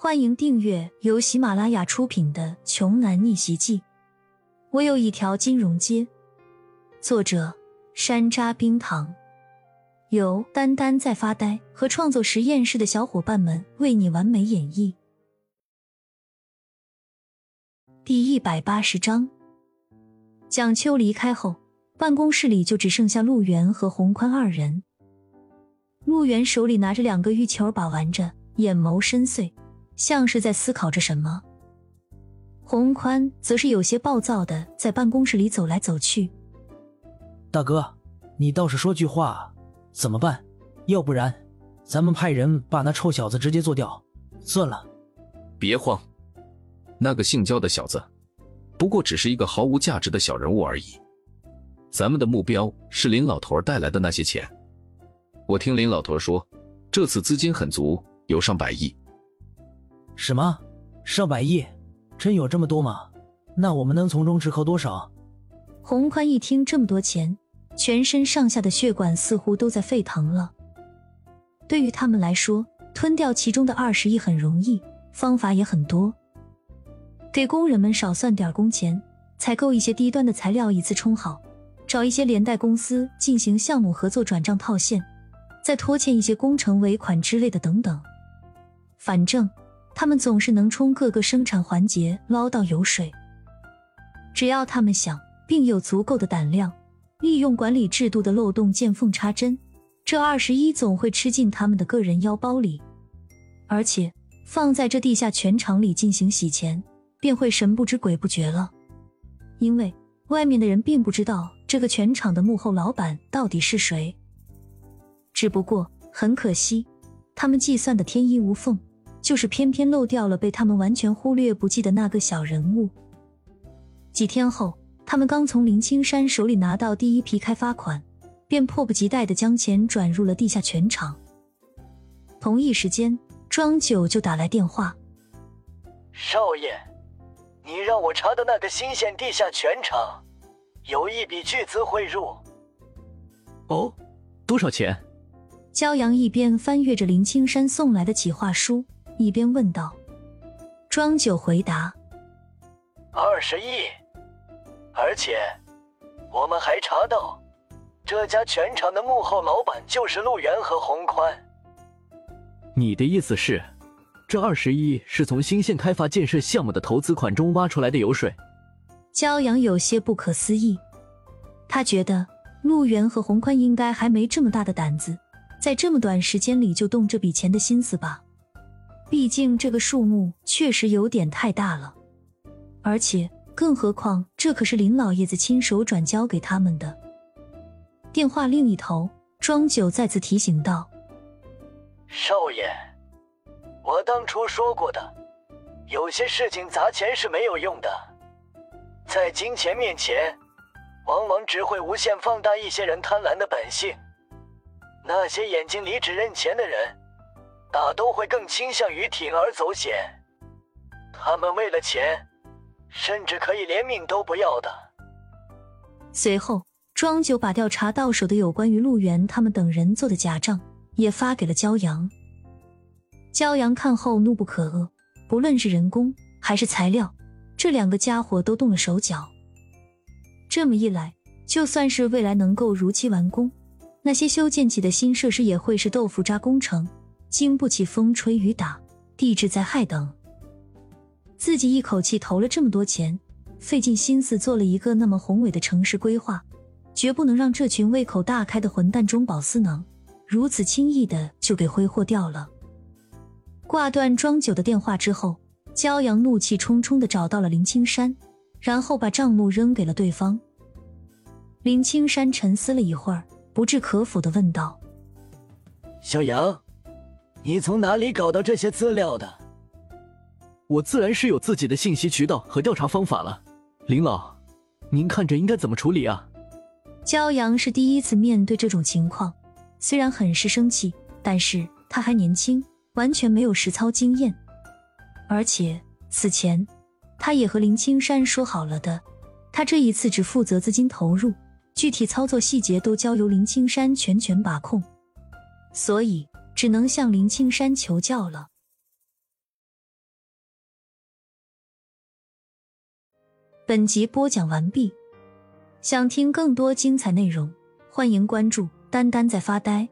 欢迎订阅由喜马拉雅出品的《穷男逆袭记》。我有一条金融街。作者：山楂冰糖，由丹丹在发呆和创作实验室的小伙伴们为你完美演绎。第一百八十章，蒋秋离开后，办公室里就只剩下陆源和洪宽二人。陆源手里拿着两个玉球把玩着，眼眸深邃。像是在思考着什么，洪宽则是有些暴躁的在办公室里走来走去。大哥，你倒是说句话，怎么办？要不然，咱们派人把那臭小子直接做掉算了。别慌，那个姓焦的小子，不过只是一个毫无价值的小人物而已。咱们的目标是林老头带来的那些钱。我听林老头说，这次资金很足，有上百亿。什么？上百亿？真有这么多吗？那我们能从中吃扣多少？洪宽一听这么多钱，全身上下的血管似乎都在沸腾了。对于他们来说，吞掉其中的二十亿很容易，方法也很多。给工人们少算点工钱，采购一些低端的材料一次充好，找一些连带公司进行项目合作转账套现，再拖欠一些工程尾款之类的等等。反正。他们总是能从各个生产环节捞到油水，只要他们想，并有足够的胆量，利用管理制度的漏洞见缝插针，这二十一总会吃进他们的个人腰包里，而且放在这地下拳场里进行洗钱，便会神不知鬼不觉了。因为外面的人并不知道这个拳场的幕后老板到底是谁，只不过很可惜，他们计算的天衣无缝。就是偏偏漏掉了被他们完全忽略不计的那个小人物。几天后，他们刚从林青山手里拿到第一批开发款，便迫不及待的将钱转入了地下拳场。同一时间，庄九就打来电话：“少爷，你让我查的那个新县地下拳场，有一笔巨资汇入。”“哦，多少钱？”骄阳一边翻阅着林青山送来的企划书。一边问道，庄九回答：“二十亿，而且我们还查到，这家全厂的幕后老板就是陆源和洪宽。你的意思是，这二十亿是从新县开发建设项目的投资款中挖出来的油水？”骄阳有些不可思议，他觉得陆源和洪宽应该还没这么大的胆子，在这么短时间里就动这笔钱的心思吧。毕竟这个数目确实有点太大了，而且更何况这可是林老爷子亲手转交给他们的。电话另一头，庄九再次提醒道：“少爷，我当初说过的，有些事情砸钱是没有用的，在金钱面前，往往只会无限放大一些人贪婪的本性。那些眼睛里只认钱的人。”大都会更倾向于铤而走险，他们为了钱，甚至可以连命都不要的。随后，庄九把调查到手的有关于陆源他们等人做的假账也发给了焦阳。焦阳看后怒不可遏，不论是人工还是材料，这两个家伙都动了手脚。这么一来，就算是未来能够如期完工，那些修建起的新设施也会是豆腐渣工程。经不起风吹雨打、地质灾害等，自己一口气投了这么多钱，费尽心思做了一个那么宏伟的城市规划，绝不能让这群胃口大开的混蛋中饱私囊，如此轻易的就给挥霍掉了。挂断庄九的电话之后，焦阳怒气冲冲的找到了林青山，然后把账目扔给了对方。林青山沉思了一会儿，不置可否的问道：“小杨。”你从哪里搞到这些资料的？我自然是有自己的信息渠道和调查方法了。林老，您看着应该怎么处理啊？骄阳是第一次面对这种情况，虽然很是生气，但是他还年轻，完全没有实操经验。而且此前他也和林青山说好了的，他这一次只负责资金投入，具体操作细节都交由林青山全权把控。所以。只能向林青山求教了。本集播讲完毕想听更多精彩内容欢迎关注丹丹在发呆